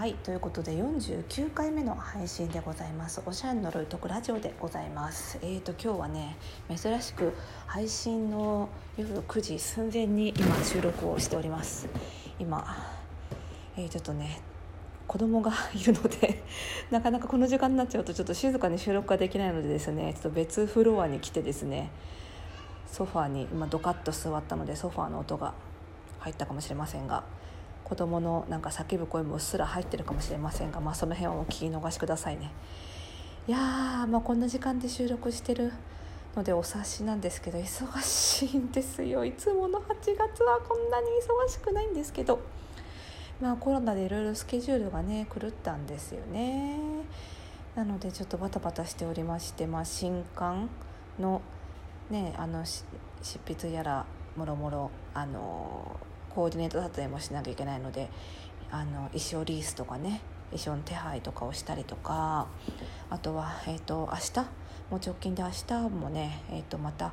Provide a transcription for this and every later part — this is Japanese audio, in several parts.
はいということで49回目の配信でございます。おしゃれのルートクラジオでございます。えーと今日はね珍しく配信の夜9時寸前に今収録をしております。今、えー、ちょっとね子供がいるので なかなかこの時間になっちゃうとちょっと静かに収録ができないのでですねちょっと別フロアに来てですねソファーに今ドカッと座ったのでソファーの音が入ったかもしれませんが子供のなんか叫ぶ声もうっすら入ってるかもしれませんが、まあ、その辺はお聞き逃しくださいね。いやー、まあ、こんな時間で収録してるのでお察しなんですけど忙しいんですよ。いつもの8月はこんなに忙しくないんですけど。まあコロナでいろいろスケジュールがね狂ったんですよね。なのでちょっとバタバタしておりまして、まあ、新刊のねあの執筆やらもろもろあのコーディネート撮影もしなきゃいけないのであの衣装リースとかね衣装の手配とかをしたりとかあとは、えーと、明日？もう直近で明日もね、えーと、また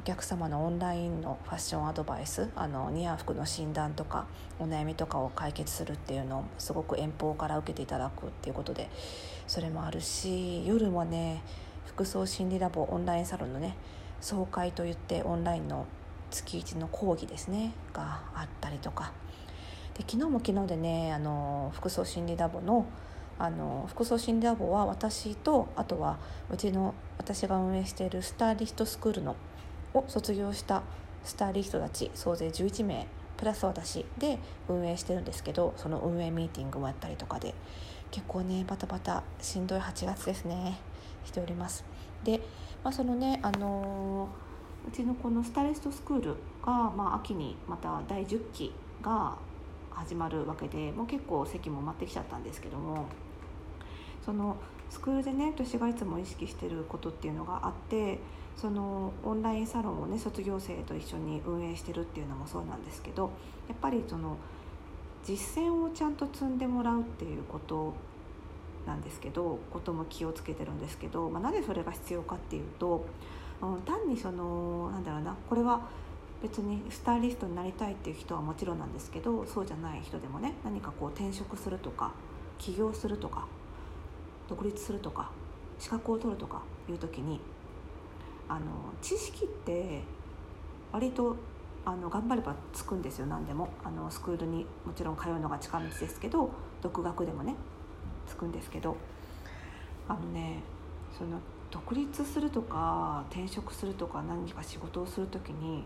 お客様のオンラインのファッションアドバイスあの似合う服の診断とかお悩みとかを解決するっていうのをすごく遠方から受けていただくっていうことでそれもあるし夜もね服装心理ラボオンラインサロンのね総会といってオンラインの月1の講義ですねがあったりとか。で昨日も昨日でねあの服装心理ラボのあの服装心理ラボは私とあとはうちの私が運営しているスタイリストスクールのを卒業したスタイリストたち総勢11名プラス私で運営してるんですけどその運営ミーティングもやったりとかで結構ねバタバタしんどい8月ですねしております。で、まあ、そのねあのーうちのこのスタイリストスクールが、まあ、秋にまた第10期が始まるわけでもう結構席も埋まってきちゃったんですけどもそのスクールでね私がいつも意識してることっていうのがあってそのオンラインサロンをね卒業生と一緒に運営してるっていうのもそうなんですけどやっぱりその実践をちゃんと積んでもらうっていうことなんですけどことも気をつけてるんですけど、まあ、なぜそれが必要かっていうと単にそのなんだろうなこれは別にスタイリストになりたいっていう人はもちろんなんですけどそうじゃない人でもね何かこう転職するとか起業するとか独立するとか資格を取るとかいう時にあの知識って割とあの頑張ればつくんですよ何でも。あのスクールにもちろん通うのが近道ですけど独学でもねつくんですけど。あのねその独立するとか転職するとか何か仕事をする時に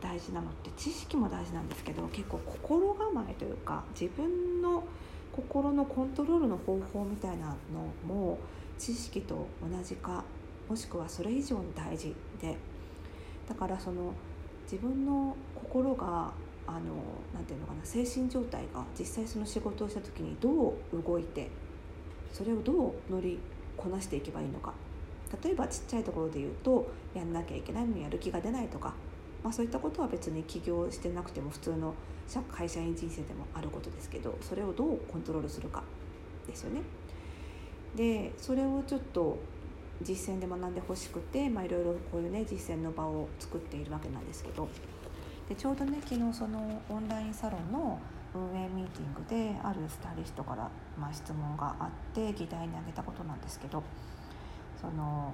大事なのって知識も大事なんですけど結構心構えというか自分の心のコントロールの方法みたいなのも知識と同じかもしくはそれ以上に大事で。だからその自分の心があのなていうのかな精神状態が実際その仕事をした時にどう動いてそれをどう乗りこなしていけばいいのか。例えばちっちゃいところで言うとやんなきゃいけないのにやる気が出ないとか、まあ、そういったことは別に起業してなくても普通の会社員人生でもあることですけどそれをどうコントロールするかですよね。でそれをちょっと実践で学んでほしくて、まあ、いろいろこういうね実践の場を作っているわけなんですけどでちょうどね昨日そのオンラインサロンの運営ミーティングであるスタイリストから、まあ、質問があって議題に挙げたことなんですけどその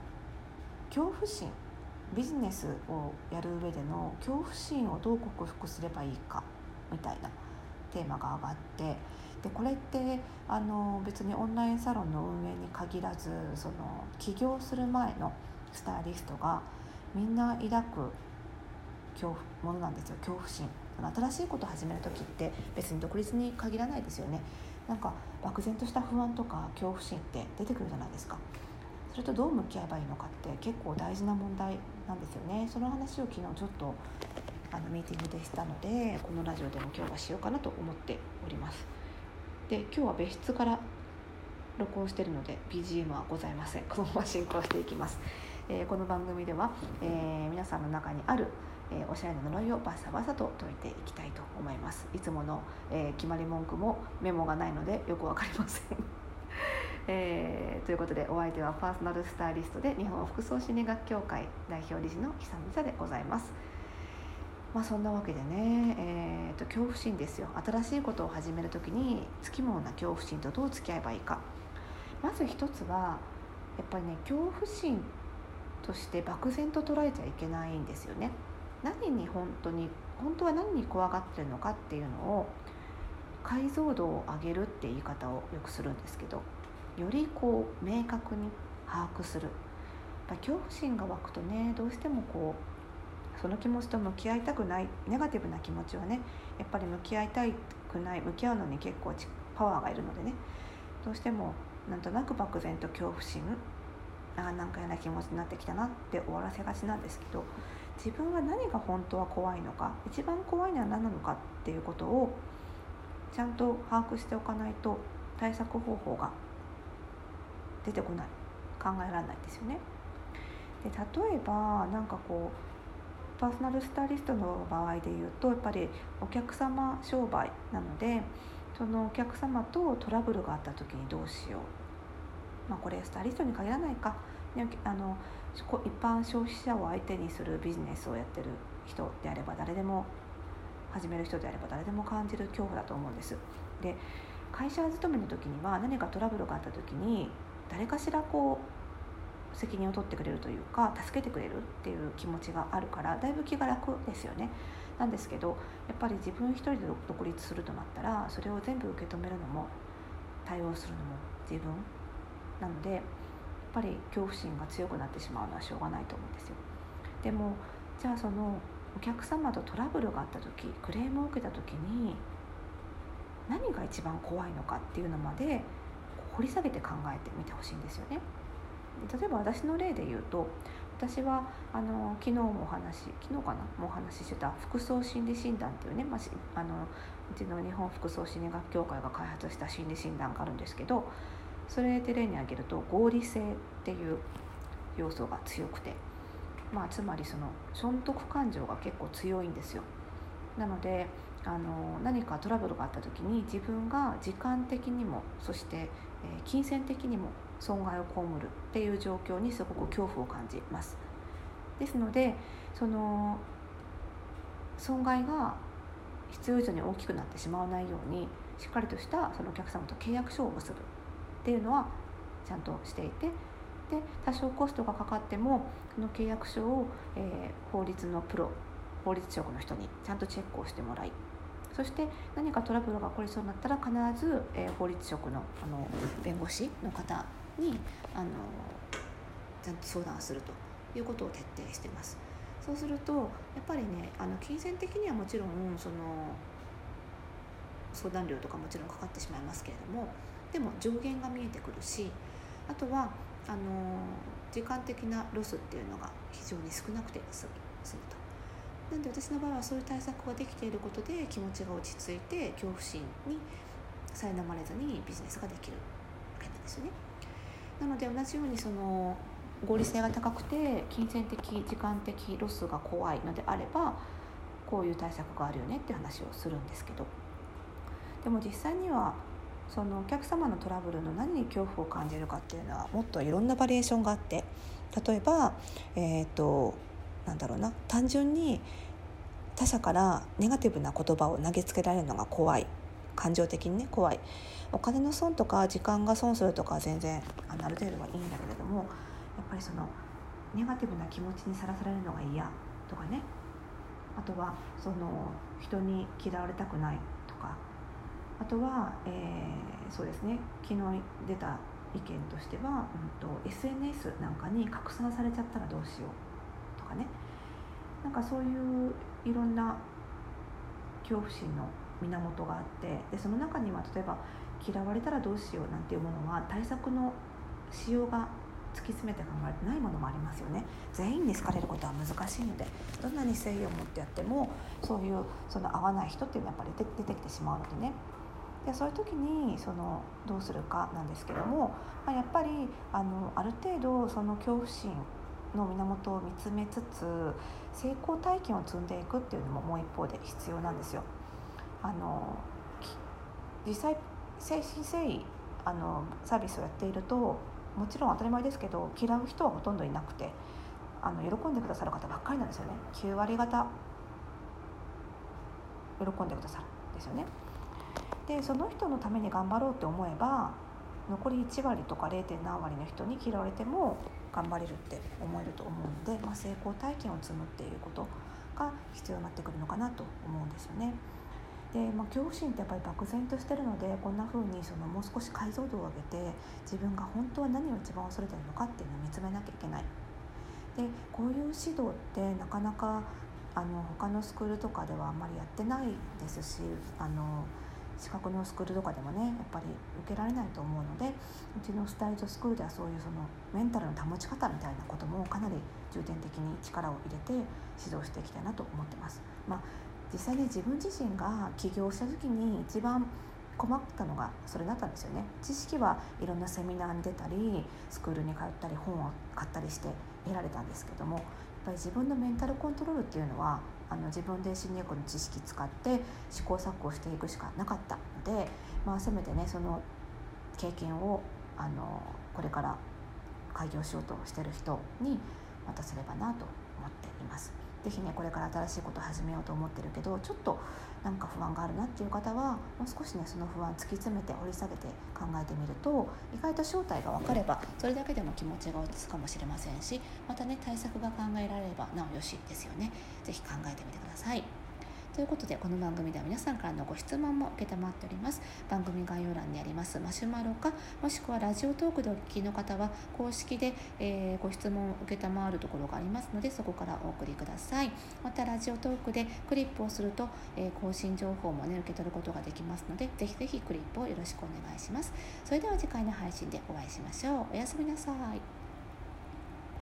恐怖心ビジネスをやる上での恐怖心をどう克服すればいいかみたいなテーマが上がってでこれってあの別にオンラインサロンの運営に限らずその起業する前のスタイリストがみんな抱く恐怖ものなんですよ。恐怖心。新しいことを始める時って別に独立に限らないですよね。なんか漠然とした不安とか恐怖心って出てくるじゃないですか。れとどう向き合えばいいのかって結構大事な問題なんですよね。その話を昨日ちょっとあのミーティングでしたのでこのラジオでも今日はしようかなと思っております。で今日は別室から録音してるので BGM はございません。このまま進行していきます、えー、この番組では、えー、皆さんの中にあるえー、おしゃれな呪いをバサバサと解いていきたいと思います。いつもの、え、決まり文句もメモがないのでよく分かりません。えー、ということでお相手はパーソナルスタイリストで日本服装心理学協会代表理事の久美沙でございます。まあそんなわけでね、えーと、恐怖心ですよ新しいことを始める時につきものな恐怖心とどう付き合えばいいかまず一つはやっぱりね恐怖心として漠然と捉えちゃいけないんですよね。何に本当に本当は何に怖がってるのかっていうのを解像度を上げるって言い方をよくするんですけどよりこう明確に把握する。や恐怖心が湧くとねどうしてもこうその気持ちと向き合いたくないネガティブな気持ちはねやっぱり向き合いたくない向き合うのに結構パワーがいるのでねどうしてもなんとなく漠然と恐怖心あなんか嫌な気持ちになってきたなって終わらせがちなんですけど自分は何が本当は怖いのか一番怖いのは何なのかっていうことをちゃんと把握しておかないと対策方法が出てこない考えられないですよね。で例えばなんかこうパーソナルスタイリストの場合で言うとやっぱりお客様商売なのでそのお客様とトラブルがあった時にどうしよう、まあ、これスタイリストに限らないかあの一般消費者を相手にするビジネスをやってる人であれば誰でも始める人であれば誰でも感じる恐怖だと思うんです。で会社勤めの時には何かトラブルがあった時に誰かしらこう責任を取ってくれるというか助けてくれるっていう気持ちがあるからだいぶ気が楽ですよね。なんですけどやっぱり自分一人で独立するとなったらそれを全部受け止めるのも対応するのも自分なのでやっぱり恐怖心が強くなってしまうのはしょうがないと思うんですよ。でもじゃあそのお客様とトラブルがあった時クレームを受けた時に何が一番怖いのかっていうのまで掘り下げて考えてみてほしいんですよね。例えば私の例で言うと私はあの昨日もお話昨日かな？もお話ししてた服装心理診断っていうね、まあ、あのうちの日本服装心理学協会が開発した心理診断があるんですけどそれで例に挙げると合理性っていう要素が強くてまあ、つまりその損得感情が結構強いんですよ。なのであの何かトラブルがあった時に自分が時間的にもそして、金銭的にも損害を被るっていう状況にすごく恐怖を感じます。ですのでその損害が必要以上に大きくなってしまわないようにしっかりとしたそのお客様と契約書を結ぶっていうのはちゃんとしていてで多少コストがかかってもその契約書を、えー、法律のプロ法律職の人にちゃんとチェックをしてもらいそして何かトラブルが起こりそうになったら必ず、えー、法律職のあの弁護士の方にあのちゃんと相談するということを徹底してます。そうするとやっぱりねあの金銭的にはもちろんその相談料とかもちろんかかってしまいますけれどもでも上限が見えてくるしあとはあの時間的なロスっていうのが非常に少なくて済む済むと。なんで私の場合はそういう対策ができていることで気持ちが落ち着いて恐怖心に苛まれずにビジネスができるわけなんですよね。なので同じようにその合理性が高くて金銭的時間的ロスが怖いのであればこういう対策があるよねって話をするんですけどでも実際にはそのお客様のトラブルの何に恐怖を感じるかっていうのはもっといろんなバリエーションがあって例えばえっ、ー、となんだろうな。単純に他者からネガティブな言葉を投げつけられるのが怖い。感情的にね怖い。お金の損とか時間が損するとかは全然あある程度はいいんだけれどもやっぱりそのネガティブな気持ちにさらされるのが嫌とかね。あとはその人に嫌われたくないとか。あとは、えー、そうですね。昨日出た意見としては、うんと、SNS なんかに拡散されちゃったらどうしよう。かね。なんかそういういろんな恐怖心の源があってでその中には例えば嫌われたらどうしようなんていうものは対策のしようが突き詰めて考えてないものもありますよね。全員に好かれることは難しいのでどんなに誠意を持ってやってもそういうその合わない人っていうのはやっぱり出てきてしまうのでね。でそういう時にそのどうするかなんですけども、まあ、やっぱりあのある程度その恐怖心の源を見つめつつ成功体験を積んでいくっていうのももう一方で必要なんですよ。あの実際誠心誠意あのサービスをやっているともちろん当たり前ですけど嫌う人はほとんどいなくてあの喜んでくださる方ばっかりなんですよね9割方喜んでくださるんですよね。でその人のために頑張ろうって思えば残り1割とか 0. 何割の人に嫌われても頑張れるって思えると思うので、まあ、成功体験を積むっていうことが必要になってくるのかなと思うんですよね。で、まあ、恐怖心ってやっぱり漠然としてるのでこんな風にそのもう少し解像度を上げて自分が本当は何を一番恐れてるのかっていうのを見つめなきゃいけない。でこういう指導ってなかなかあの他のスクールとかではあんまりやってないですしあの資格のスクールとかでもねやっぱり受けられないと思うのでうちのスタイルスクールではそういうそのメンタルの保ち方みたいなこともかなり重点的に力を入れて指導していきたいなと思ってます。まあ、実際に自分自身が起業した時に一番困ったのがそれだったんですよね知識はいろんなセミナーに出たりスクールに通ったり本を買ったりして得られたんですけどもやっぱり自分のメンタルコントロールっていうのはあの自分で心理学の知識使って試行錯誤していくしかなかったので、まあ、せめてねその経験をあのこれから開業しようとしてる人に渡せればなと思っています。是非ねこれから新しいことを始めようと思ってるけどちょっとなんか不安があるなっていう方はもう少しねその不安突き詰めて掘り下げて考えてみると意外と正体が分かればそれだけでも気持ちが落ち着くかもしれませんしまたね対策が考えられればなおよしですよね是非考えてみてください。ということでこの番組では皆さんからのご質問も承っております。番組概要欄にありますマシュマロかもしくはラジオトークでお聞きの方は公式で、えー、ご質問を承るところがありますのでそこからお送りください。またラジオトークでクリップをすると、えー、更新情報もね受け取ることができますのでぜひぜひクリップをよろしくお願いします。それでは次回の配信でお会いしましょう。おやすみなさい。